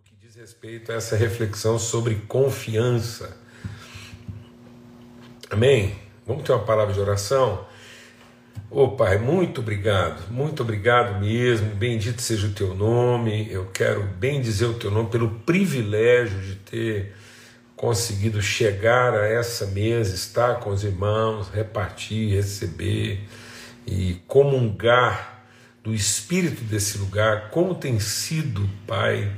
no que diz respeito a essa reflexão sobre confiança. Amém? Vamos ter uma palavra de oração? Ô oh, Pai, muito obrigado, muito obrigado mesmo. Bendito seja o teu nome. Eu quero bem dizer o teu nome pelo privilégio de ter conseguido chegar a essa mesa, estar com os irmãos, repartir, receber e comungar do espírito desse lugar. Como tem sido, Pai,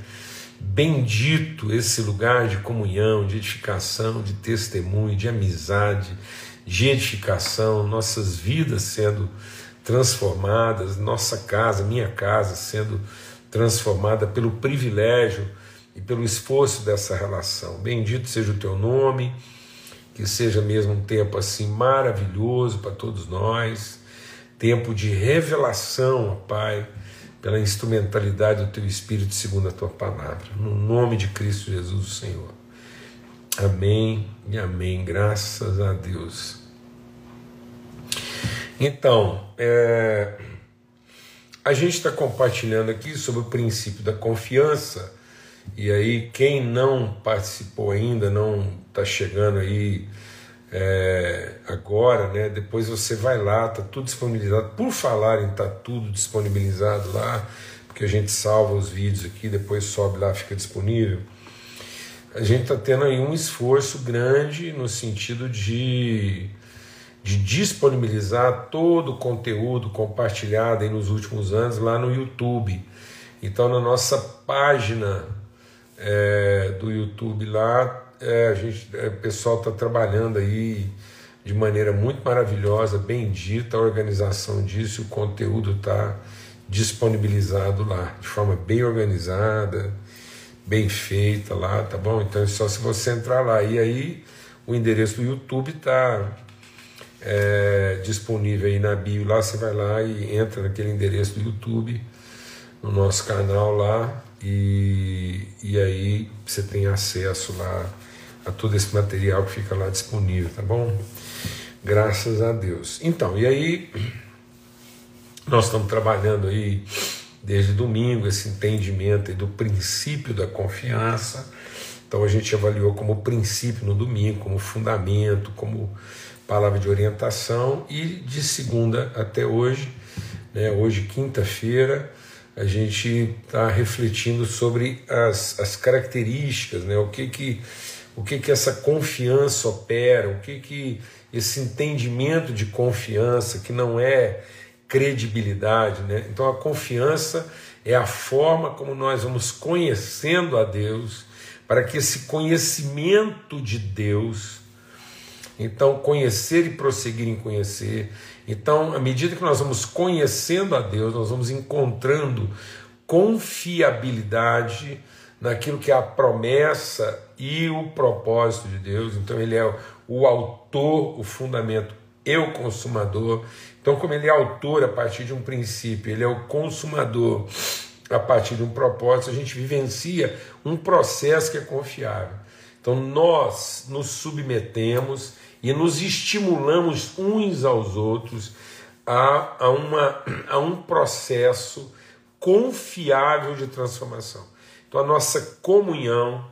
bendito esse lugar de comunhão, de edificação, de testemunho, de amizade de edificação, nossas vidas sendo transformadas, nossa casa, minha casa sendo transformada pelo privilégio e pelo esforço dessa relação. Bendito seja o teu nome, que seja mesmo um tempo assim maravilhoso para todos nós, tempo de revelação, Pai, pela instrumentalidade do teu Espírito segundo a tua palavra. No nome de Cristo Jesus, o Senhor. Amém e amém. Graças a Deus. Então, é, a gente está compartilhando aqui sobre o princípio da confiança. E aí, quem não participou ainda, não está chegando aí é, agora, né? Depois você vai lá, tá tudo disponibilizado. Por falar em tá tudo disponibilizado lá, porque a gente salva os vídeos aqui, depois sobe lá, fica disponível a gente está tendo aí um esforço grande no sentido de, de disponibilizar todo o conteúdo compartilhado aí nos últimos anos lá no YouTube. Então, na nossa página é, do YouTube lá, é, a gente, é, o pessoal está trabalhando aí de maneira muito maravilhosa, bendita a organização disso, o conteúdo está disponibilizado lá, de forma bem organizada bem feita lá, tá bom? Então é só se você entrar lá. E aí o endereço do YouTube está é, disponível aí na bio lá, você vai lá e entra naquele endereço do YouTube, no nosso canal lá, e, e aí você tem acesso lá a todo esse material que fica lá disponível, tá bom? Graças a Deus. Então, e aí nós estamos trabalhando aí desde domingo, esse entendimento do princípio da confiança. Então a gente avaliou como princípio no domingo, como fundamento, como palavra de orientação, e de segunda até hoje, né, hoje quinta-feira, a gente está refletindo sobre as, as características, né, o que que o que que essa confiança opera, o que que esse entendimento de confiança que não é credibilidade. Né? Então a confiança é a forma como nós vamos conhecendo a Deus, para que esse conhecimento de Deus, então conhecer e prosseguir em conhecer. Então, à medida que nós vamos conhecendo a Deus, nós vamos encontrando confiabilidade naquilo que é a promessa e o propósito de Deus. Então, Ele é o autor, o fundamento e o consumador. Então, como ele é autor a partir de um princípio, ele é o consumador a partir de um propósito, a gente vivencia um processo que é confiável. Então, nós nos submetemos e nos estimulamos uns aos outros a, a, uma, a um processo confiável de transformação. Então, a nossa comunhão,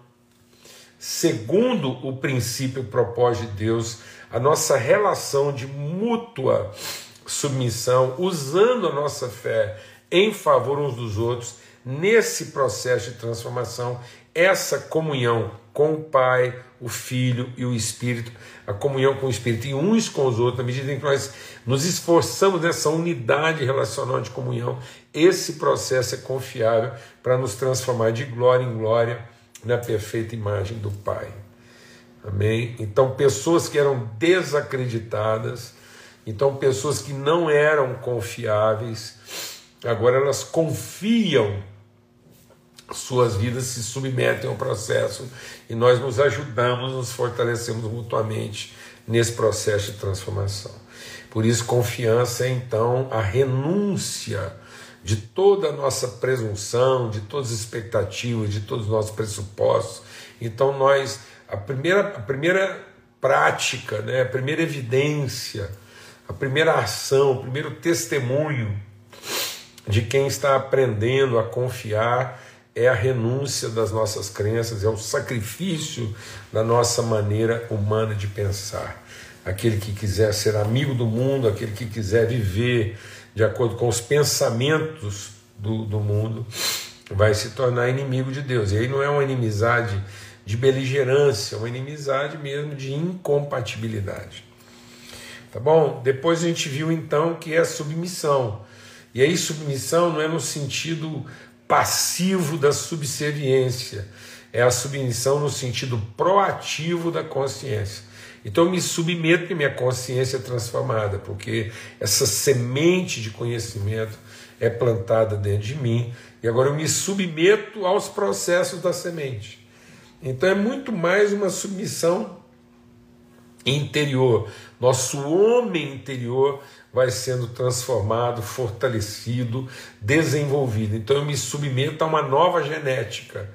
segundo o princípio propósito de Deus, a nossa relação de mútua submissão, usando a nossa fé em favor uns dos outros, nesse processo de transformação, essa comunhão com o Pai, o Filho e o Espírito, a comunhão com o Espírito e uns com os outros, na medida em que nós nos esforçamos nessa unidade relacional de comunhão, esse processo é confiável para nos transformar de glória em glória na perfeita imagem do Pai. Amém? Então, pessoas que eram desacreditadas, então, pessoas que não eram confiáveis, agora elas confiam, suas vidas se submetem ao processo e nós nos ajudamos, nos fortalecemos mutuamente nesse processo de transformação. Por isso, confiança é então a renúncia de toda a nossa presunção, de todas as expectativas, de todos os nossos pressupostos. Então, nós, a primeira, a primeira prática, né, a primeira evidência a primeira ação, o primeiro testemunho de quem está aprendendo a confiar é a renúncia das nossas crenças, é o sacrifício da nossa maneira humana de pensar. Aquele que quiser ser amigo do mundo, aquele que quiser viver de acordo com os pensamentos do, do mundo, vai se tornar inimigo de Deus. E aí não é uma inimizade de beligerância, é uma inimizade mesmo de incompatibilidade. Tá bom? Depois a gente viu então que é submissão. E aí, submissão não é no sentido passivo da subserviência, é a submissão no sentido proativo da consciência. Então eu me submeto e minha consciência é transformada, porque essa semente de conhecimento é plantada dentro de mim e agora eu me submeto aos processos da semente. Então é muito mais uma submissão interior. Nosso homem interior vai sendo transformado, fortalecido, desenvolvido. Então eu me submeto a uma nova genética.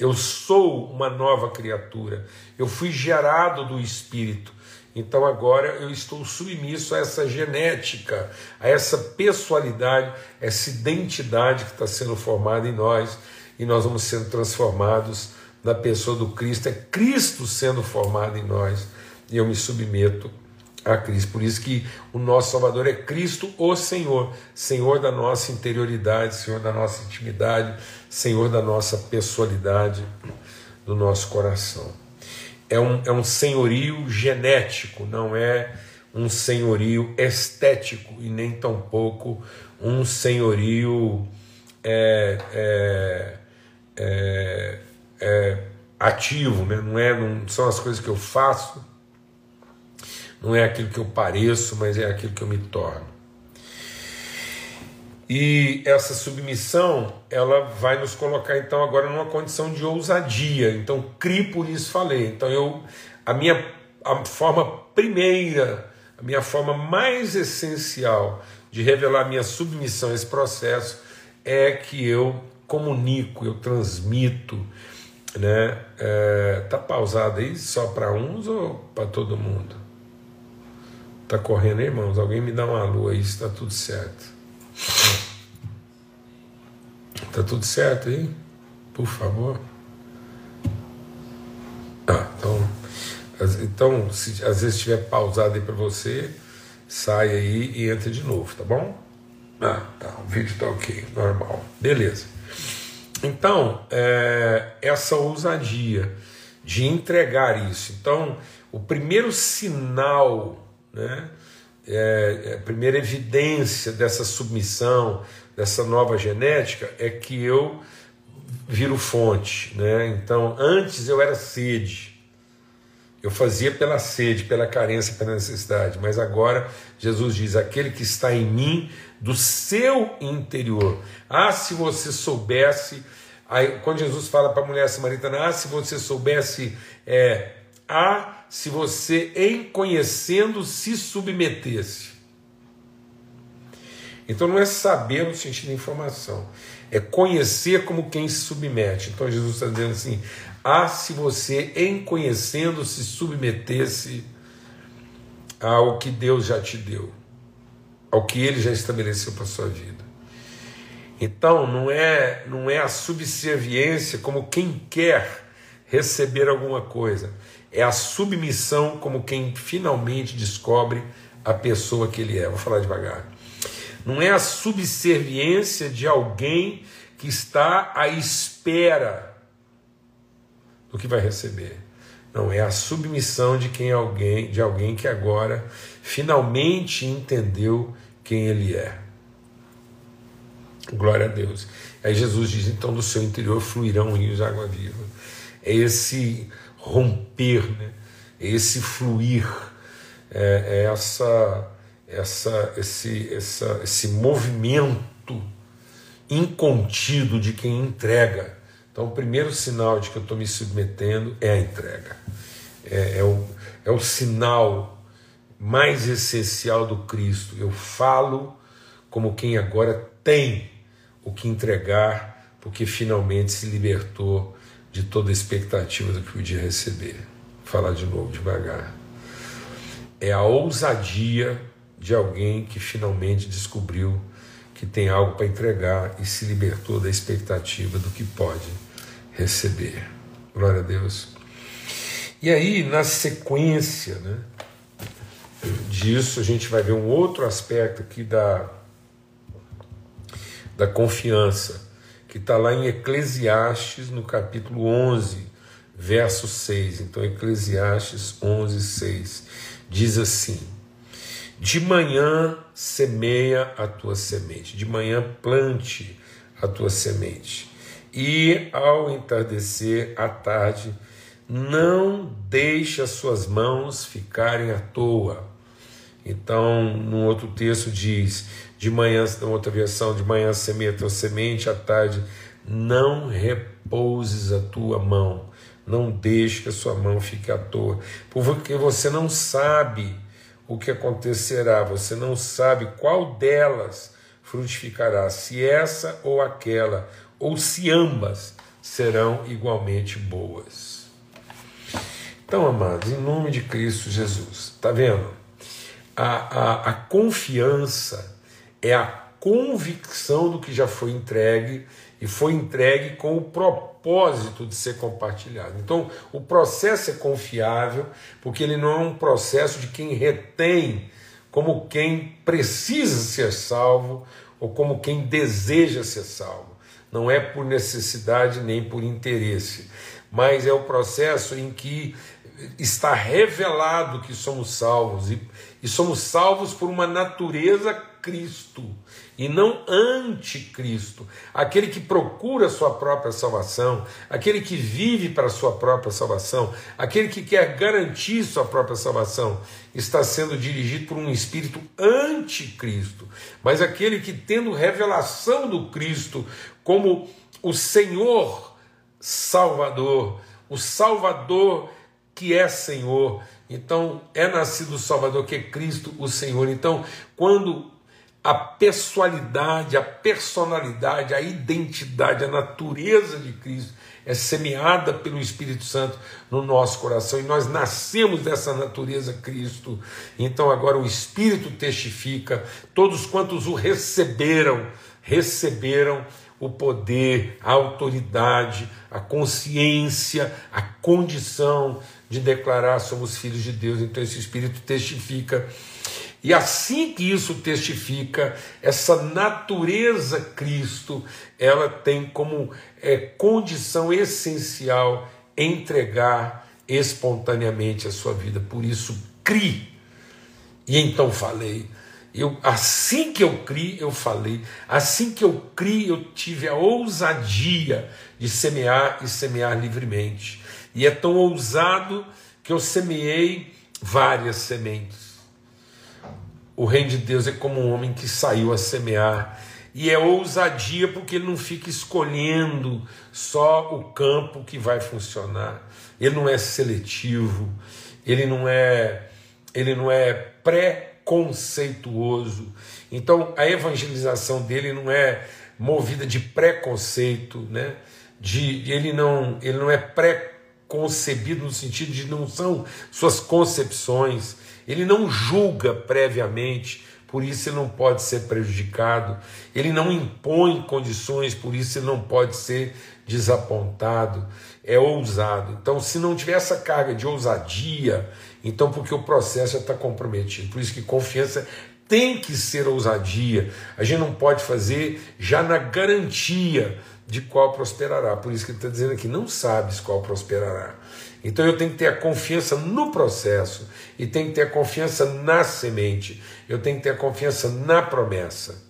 Eu sou uma nova criatura. Eu fui gerado do Espírito. Então agora eu estou submisso a essa genética, a essa pessoalidade, essa identidade que está sendo formada em nós e nós vamos sendo transformados na pessoa do Cristo. É Cristo sendo formado em nós e eu me submeto a Cristo. Por isso que o nosso Salvador é Cristo, o Senhor, Senhor da nossa interioridade, Senhor da nossa intimidade, Senhor da nossa pessoalidade, do nosso coração. É um, é um senhorio genético, não é um senhorio estético e nem tampouco um senhorio é, é, é, é ativo, né? não, é, não são as coisas que eu faço, não é aquilo que eu pareço, mas é aquilo que eu me torno. E essa submissão, ela vai nos colocar então agora numa condição de ousadia. Então, cri por isso falei. Então, eu a minha a forma primeira, a minha forma mais essencial de revelar minha submissão a esse processo é que eu comunico, eu transmito, né? É, tá pausado aí só para uns ou para todo mundo? Tá correndo, irmãos? Alguém me dá uma lua aí, está tudo certo. Tá tudo certo aí? Por favor. Ah, então, então se às vezes estiver pausado aí para você, sai aí e entra de novo, tá bom? Ah, tá, o vídeo tá ok, normal. Beleza. Então, é, essa ousadia de entregar isso. Então, o primeiro sinal né? É, é, a primeira evidência dessa submissão, dessa nova genética, é que eu viro fonte. Né? Então, antes eu era sede. Eu fazia pela sede, pela carência, pela necessidade. Mas agora Jesus diz: aquele que está em mim, do seu interior. Ah, se você soubesse. Aí, quando Jesus fala para a mulher samaritana, ah, se você soubesse é, a se você, em conhecendo, se submetesse. Então não é saber no sentido de informação, é conhecer como quem se submete. Então Jesus está dizendo assim: ah, se você, em conhecendo, se submetesse ao que Deus já te deu, ao que Ele já estabeleceu para a sua vida. Então não é, não é a subserviência como quem quer receber alguma coisa é a submissão como quem finalmente descobre a pessoa que ele é. Vou falar devagar. Não é a subserviência de alguém que está à espera do que vai receber. Não é a submissão de quem alguém, de alguém que agora finalmente entendeu quem ele é. Glória a Deus. Aí Jesus diz: então do seu interior fluirão rios de água viva. É esse romper, né? esse fluir, é, é essa, essa, esse, essa, esse movimento incontido de quem entrega. Então, o primeiro sinal de que eu estou me submetendo é a entrega. É, é, o, é o sinal mais essencial do Cristo. Eu falo como quem agora tem o que entregar, porque finalmente se libertou de toda a expectativa do que podia receber. Vou falar de novo, devagar. É a ousadia de alguém que finalmente descobriu que tem algo para entregar e se libertou da expectativa do que pode receber. Glória a Deus. E aí, na sequência né, disso, a gente vai ver um outro aspecto aqui da, da confiança, que está lá em Eclesiastes, no capítulo 11, verso 6. Então, Eclesiastes 11, 6 diz assim: De manhã semeia a tua semente, de manhã plante a tua semente, e ao entardecer, à tarde, não deixe as suas mãos ficarem à toa. Então, no outro texto diz: de manhã, outra versão, de manhã semeia a tua semente, à tarde não repouses a tua mão, não deixe que a sua mão fique à toa, porque você não sabe o que acontecerá, você não sabe qual delas frutificará, se essa ou aquela, ou se ambas serão igualmente boas. Então, amados, em nome de Cristo Jesus, está vendo? A, a, a confiança é a convicção do que já foi entregue e foi entregue com o propósito de ser compartilhado. Então, o processo é confiável, porque ele não é um processo de quem retém como quem precisa ser salvo ou como quem deseja ser salvo. Não é por necessidade nem por interesse, mas é o processo em que está revelado que somos salvos e, e somos salvos por uma natureza Cristo e não anticristo, aquele que procura sua própria salvação, aquele que vive para sua própria salvação, aquele que quer garantir sua própria salvação, está sendo dirigido por um espírito anticristo, mas aquele que tendo revelação do Cristo como o Senhor Salvador, o Salvador que é Senhor. Então, é nascido o Salvador, que é Cristo o Senhor. Então, quando a pessoalidade, a personalidade, a identidade, a natureza de Cristo é semeada pelo Espírito Santo no nosso coração e nós nascemos dessa natureza Cristo. Então agora o Espírito testifica, todos quantos o receberam, receberam o poder, a autoridade, a consciência, a condição de declarar somos filhos de Deus. Então esse Espírito testifica. E assim que isso testifica, essa natureza Cristo, ela tem como é, condição essencial entregar espontaneamente a sua vida. Por isso, crie. E então falei. Eu, assim que eu criei, eu falei. Assim que eu criei, eu tive a ousadia de semear e semear livremente. E é tão ousado que eu semeei várias sementes. O reino de Deus é como um homem que saiu a semear. E é ousadia porque ele não fica escolhendo só o campo que vai funcionar. Ele não é seletivo, ele não é, ele não é pré-conceituoso. Então a evangelização dele não é movida de preconceito, né? De, ele não, ele não é pré concebido no sentido de não são suas concepções, ele não julga previamente, por isso ele não pode ser prejudicado, ele não impõe condições, por isso ele não pode ser desapontado, é ousado. Então, se não tiver essa carga de ousadia, então porque o processo já está comprometido. Por isso que confiança tem que ser ousadia. A gente não pode fazer já na garantia de qual prosperará. Por isso que ele está dizendo aqui: não sabes qual prosperará. Então eu tenho que ter a confiança no processo e tenho que ter a confiança na semente, eu tenho que ter a confiança na promessa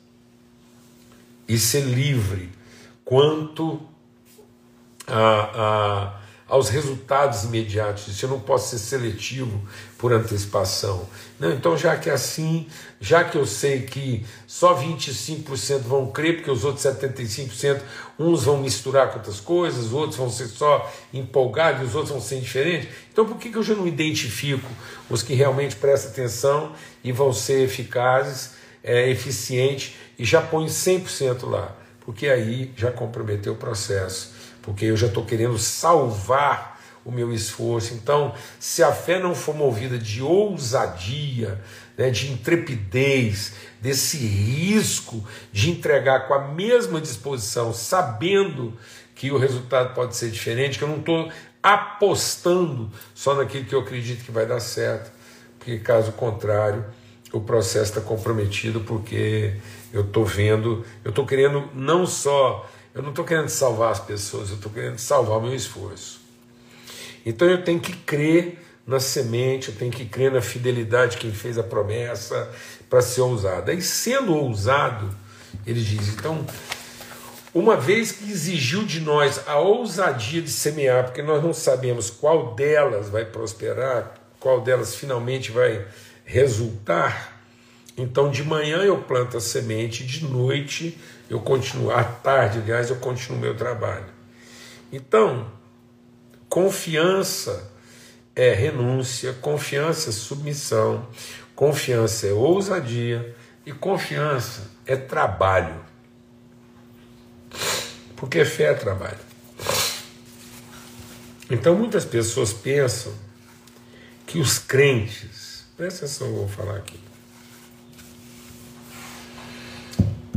e ser livre quanto a, a aos resultados imediatos. Eu não posso ser seletivo por antecipação. Não, então, já que é assim, já que eu sei que só 25% vão crer, porque os outros 75%, uns vão misturar com outras coisas, outros vão ser só empolgados, os outros vão ser indiferentes. Então, por que, que eu já não identifico os que realmente prestam atenção e vão ser eficazes, é, eficientes e já põe 100% lá? Porque aí já comprometeu o processo porque eu já estou querendo salvar o meu esforço. Então, se a fé não for movida de ousadia, né, de intrepidez, desse risco de entregar com a mesma disposição, sabendo que o resultado pode ser diferente, que eu não estou apostando só naquilo que eu acredito que vai dar certo, porque caso contrário, o processo está comprometido, porque eu estou vendo, eu estou querendo não só, eu não estou querendo salvar as pessoas, eu estou querendo salvar o meu esforço. Então eu tenho que crer na semente, eu tenho que crer na fidelidade de quem fez a promessa para ser ousado. E sendo ousado, ele diz, então uma vez que exigiu de nós a ousadia de semear, porque nós não sabemos qual delas vai prosperar, qual delas finalmente vai resultar, então de manhã eu planto a semente, de noite eu continuo, à tarde, aliás, eu continuo meu trabalho. Então, confiança é renúncia, confiança é submissão, confiança é ousadia e confiança é trabalho. Porque fé é trabalho. Então muitas pessoas pensam que os crentes, presta atenção, eu vou falar aqui.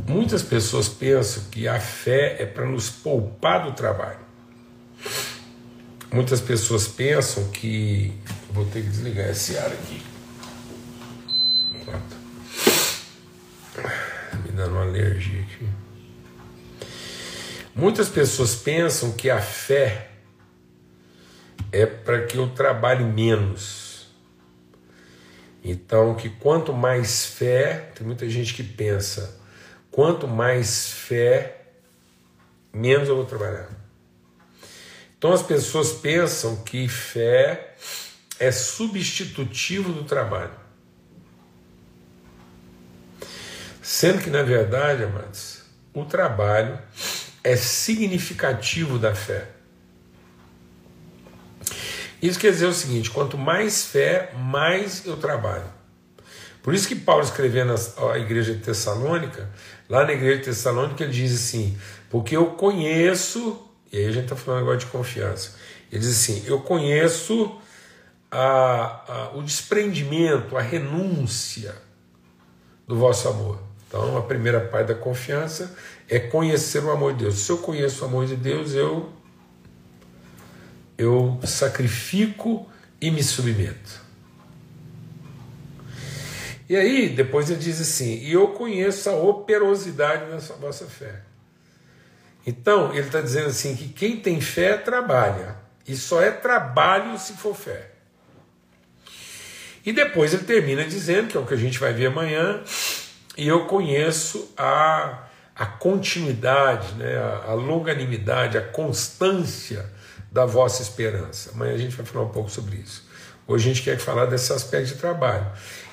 Muitas pessoas pensam que a fé é para nos poupar do trabalho. Muitas pessoas pensam que. Vou ter que desligar esse ar aqui. Pronto. Me dando uma alergia aqui. Muitas pessoas pensam que a fé é para que eu trabalhe menos. Então, que quanto mais fé, tem muita gente que pensa, quanto mais fé, menos eu vou trabalhar. Então as pessoas pensam que fé é substitutivo do trabalho. Sendo que, na verdade, amados, o trabalho é significativo da fé. Isso quer dizer o seguinte: quanto mais fé, mais eu trabalho. Por isso que Paulo escrevendo a igreja de Tessalônica, lá na igreja de Tessalônica, ele diz assim: porque eu conheço, e aí a gente está falando agora de confiança, ele diz assim: eu conheço a, a, o desprendimento, a renúncia do vosso amor. Então, a primeira parte da confiança é conhecer o amor de Deus. Se eu conheço o amor de Deus, eu eu sacrifico e me submeto. E aí, depois ele diz assim: e eu conheço a operosidade da vossa fé. Então, ele está dizendo assim: que quem tem fé trabalha, e só é trabalho se for fé. E depois ele termina dizendo, que é o que a gente vai ver amanhã, e eu conheço a, a continuidade, né, a, a longanimidade, a constância da vossa esperança. Amanhã a gente vai falar um pouco sobre isso. Hoje a gente quer falar desse aspecto de trabalho.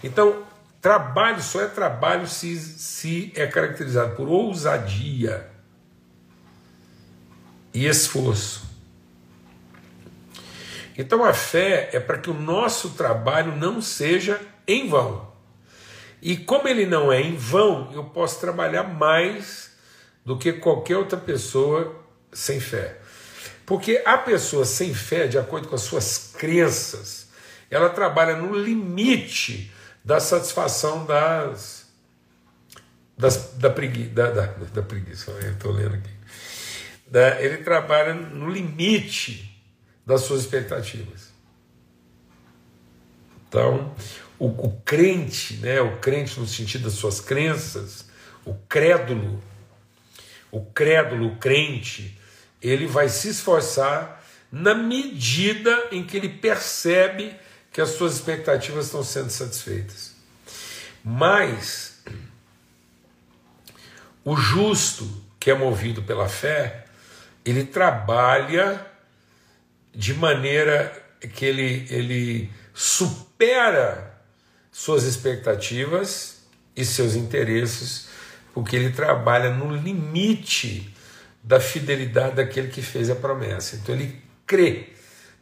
Então, trabalho só é trabalho se, se é caracterizado por ousadia e esforço. Então a fé é para que o nosso trabalho não seja em vão. E como ele não é em vão, eu posso trabalhar mais do que qualquer outra pessoa sem fé. Porque a pessoa sem fé, de acordo com as suas crenças, ela trabalha no limite da satisfação das, das da, pregui, da, da, da preguiça. Eu estou lendo aqui. Da, ele trabalha no limite das suas expectativas. Então, o, o crente, né, o crente no sentido das suas crenças, o crédulo, o crédulo, o crente, ele vai se esforçar na medida em que ele percebe que as suas expectativas estão sendo satisfeitas. Mas o justo, que é movido pela fé, ele trabalha de maneira que ele, ele supera suas expectativas e seus interesses, porque ele trabalha no limite da fidelidade daquele que fez a promessa. Então ele crê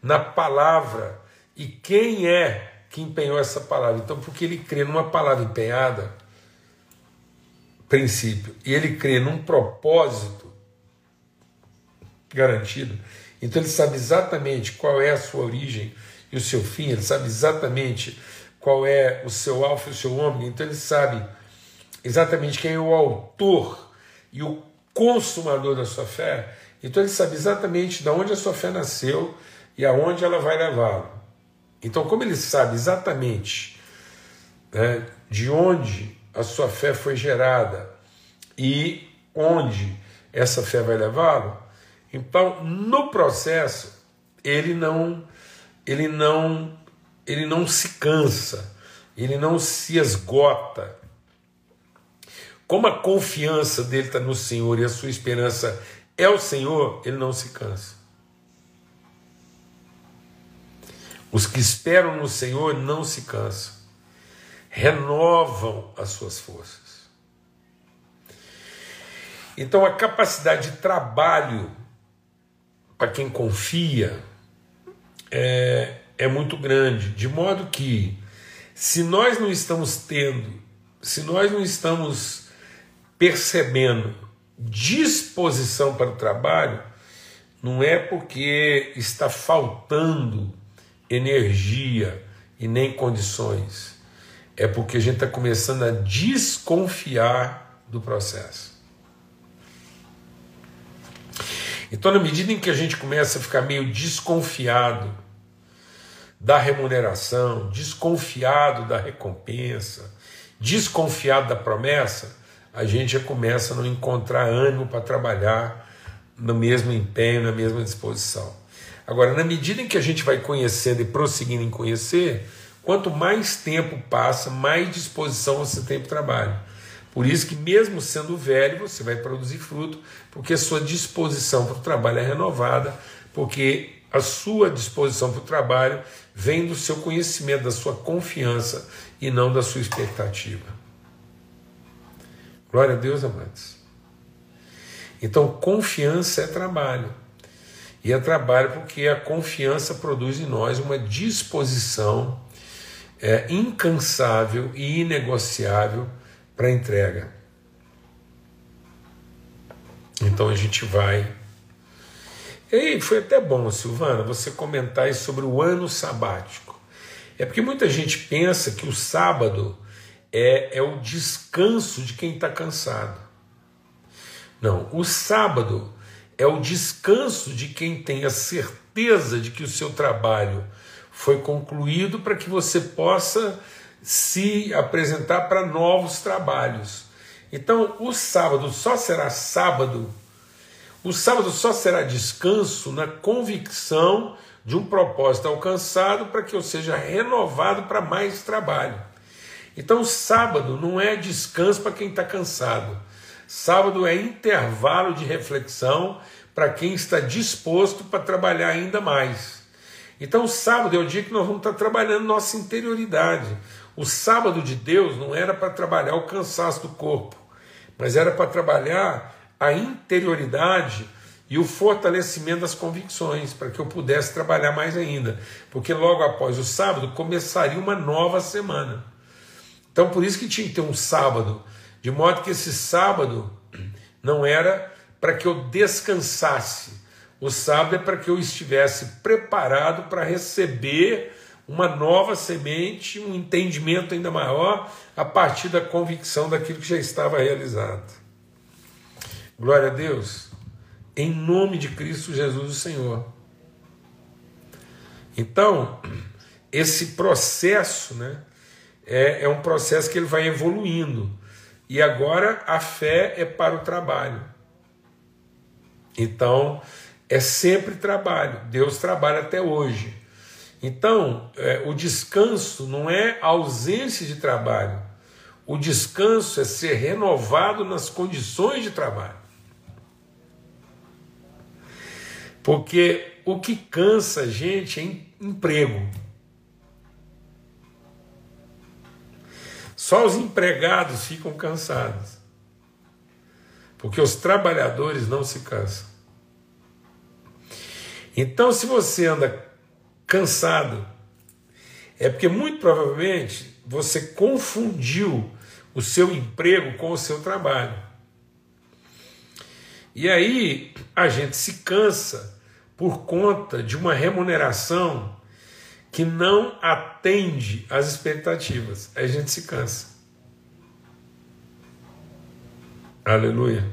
na palavra e quem é que empenhou essa palavra. Então, porque ele crê numa palavra empenhada, princípio, e ele crê num propósito garantido, então ele sabe exatamente qual é a sua origem e o seu fim, ele sabe exatamente qual é o seu alfa e o seu ômega, então ele sabe exatamente quem é o autor e o consumador da sua fé, então ele sabe exatamente de onde a sua fé nasceu e aonde ela vai levá-lo. Então, como ele sabe exatamente né, de onde a sua fé foi gerada e onde essa fé vai levá-lo, então no processo ele não ele não ele não se cansa, ele não se esgota. Como a confiança dele está no Senhor e a sua esperança é o Senhor, ele não se cansa. Os que esperam no Senhor não se cansam, renovam as suas forças. Então, a capacidade de trabalho para quem confia é, é muito grande, de modo que, se nós não estamos tendo, se nós não estamos percebendo disposição para o trabalho, não é porque está faltando energia e nem condições. É porque a gente está começando a desconfiar do processo. Então, na medida em que a gente começa a ficar meio desconfiado da remuneração, desconfiado da recompensa, desconfiado da promessa, a gente já começa a não encontrar ânimo para trabalhar no mesmo empenho, na mesma disposição. Agora, na medida em que a gente vai conhecendo e prosseguindo em conhecer, quanto mais tempo passa, mais disposição você tem para o trabalho. Por isso que mesmo sendo velho, você vai produzir fruto, porque a sua disposição para o trabalho é renovada, porque a sua disposição para o trabalho vem do seu conhecimento, da sua confiança e não da sua expectativa. Glória a Deus, amantes. Então, confiança é trabalho. E é trabalho porque a confiança produz em nós uma disposição é, incansável e inegociável para entrega. Então a gente vai. E foi até bom, Silvana, você comentar sobre o ano sabático. É porque muita gente pensa que o sábado é, é o descanso de quem está cansado. Não, o sábado é o descanso de quem tem a certeza de que o seu trabalho foi concluído para que você possa se apresentar para novos trabalhos. Então, o sábado só será sábado, o sábado só será descanso na convicção de um propósito alcançado para que eu seja renovado para mais trabalho. Então, sábado não é descanso para quem está cansado. Sábado é intervalo de reflexão para quem está disposto para trabalhar ainda mais. Então, sábado é o dia que nós vamos estar trabalhando nossa interioridade. O sábado de Deus não era para trabalhar o cansaço do corpo, mas era para trabalhar a interioridade e o fortalecimento das convicções, para que eu pudesse trabalhar mais ainda. Porque logo após o sábado começaria uma nova semana. Então, por isso que tinha que ter um sábado de modo que esse sábado não era para que eu descansasse, o sábado é para que eu estivesse preparado para receber uma nova semente, um entendimento ainda maior a partir da convicção daquilo que já estava realizado. Glória a Deus, em nome de Cristo Jesus, o Senhor. Então, esse processo né, é, é um processo que ele vai evoluindo. E agora a fé é para o trabalho. Então, é sempre trabalho. Deus trabalha até hoje. Então, é, o descanso não é ausência de trabalho. O descanso é ser renovado nas condições de trabalho. Porque o que cansa a gente é emprego. Só os empregados ficam cansados. Porque os trabalhadores não se cansam. Então, se você anda cansado, é porque muito provavelmente você confundiu o seu emprego com o seu trabalho. E aí a gente se cansa por conta de uma remuneração que não atende às expectativas. Aí a gente se cansa. Aleluia.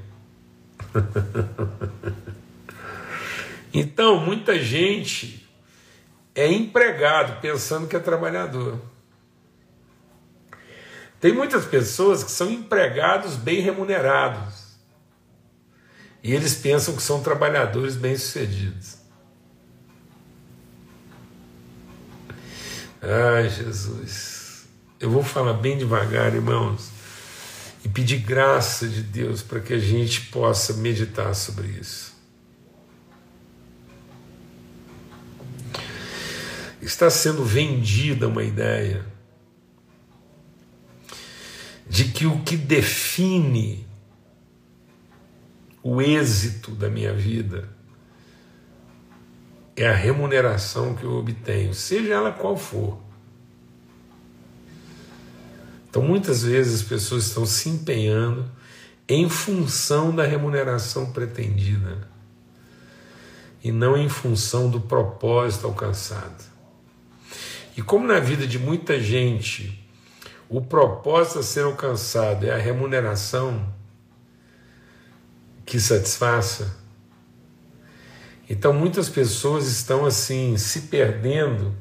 então, muita gente é empregado pensando que é trabalhador. Tem muitas pessoas que são empregados bem remunerados. E eles pensam que são trabalhadores bem-sucedidos. Ai, Jesus. Eu vou falar bem devagar, irmãos, e pedir graça de Deus para que a gente possa meditar sobre isso. Está sendo vendida uma ideia de que o que define o êxito da minha vida é a remuneração que eu obtenho, seja ela qual for. Então, muitas vezes as pessoas estão se empenhando em função da remuneração pretendida e não em função do propósito alcançado. E como na vida de muita gente o propósito a ser alcançado é a remuneração que satisfaça, então muitas pessoas estão assim se perdendo,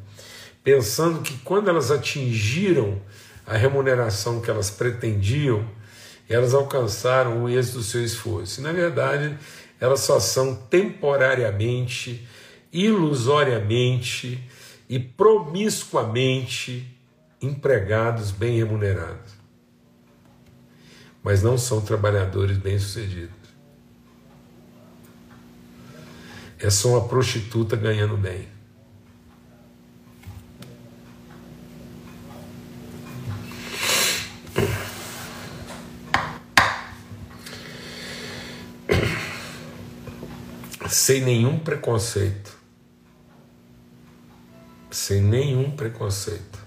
pensando que quando elas atingiram a remuneração que elas pretendiam, elas alcançaram o êxito do seu esforço. E, na verdade, elas só são temporariamente, ilusoriamente e promiscuamente empregados bem remunerados. Mas não são trabalhadores bem-sucedidos. É só uma prostituta ganhando bem. Sem nenhum preconceito. Sem nenhum preconceito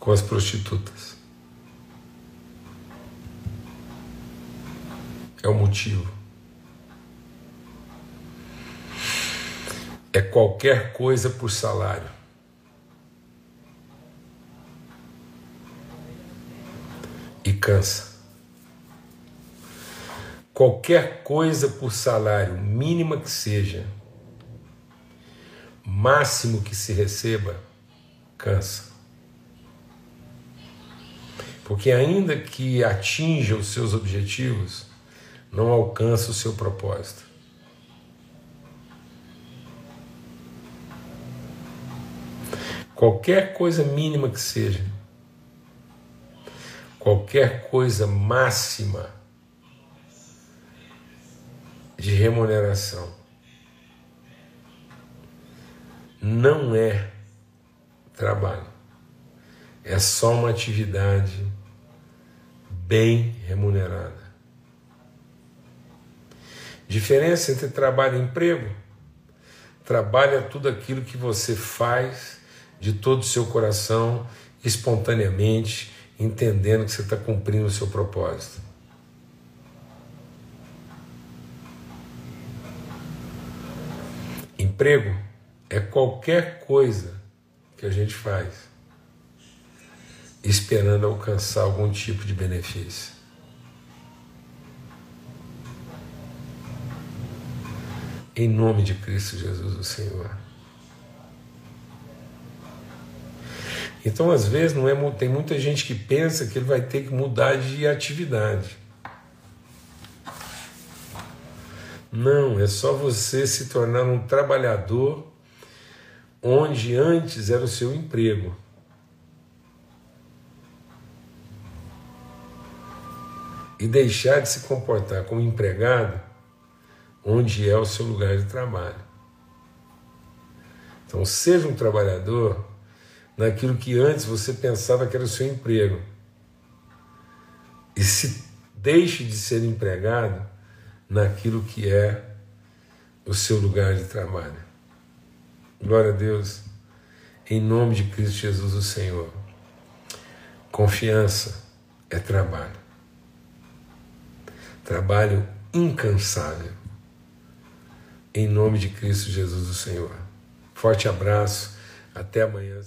com as prostitutas. É o motivo. É qualquer coisa por salário. E cansa. Qualquer coisa por salário, mínima que seja, máximo que se receba, cansa. Porque, ainda que atinja os seus objetivos, não alcança o seu propósito. Qualquer coisa mínima que seja, qualquer coisa máxima de remuneração, não é trabalho, é só uma atividade bem remunerada. Diferença entre trabalho e emprego. Trabalho é tudo aquilo que você faz de todo o seu coração, espontaneamente, entendendo que você está cumprindo o seu propósito. Emprego é qualquer coisa que a gente faz esperando alcançar algum tipo de benefício. Em nome de Cristo Jesus, o Senhor. Então, às vezes, não é, tem muita gente que pensa que ele vai ter que mudar de atividade. Não, é só você se tornar um trabalhador onde antes era o seu emprego. E deixar de se comportar como empregado onde é o seu lugar de trabalho. Então, seja um trabalhador naquilo que antes você pensava que era o seu emprego. E se deixe de ser empregado naquilo que é o seu lugar de trabalho. Glória a Deus, em nome de Cristo Jesus, o Senhor. Confiança é trabalho. Trabalho incansável. Em nome de Cristo Jesus, o Senhor. Forte abraço Até amanhã.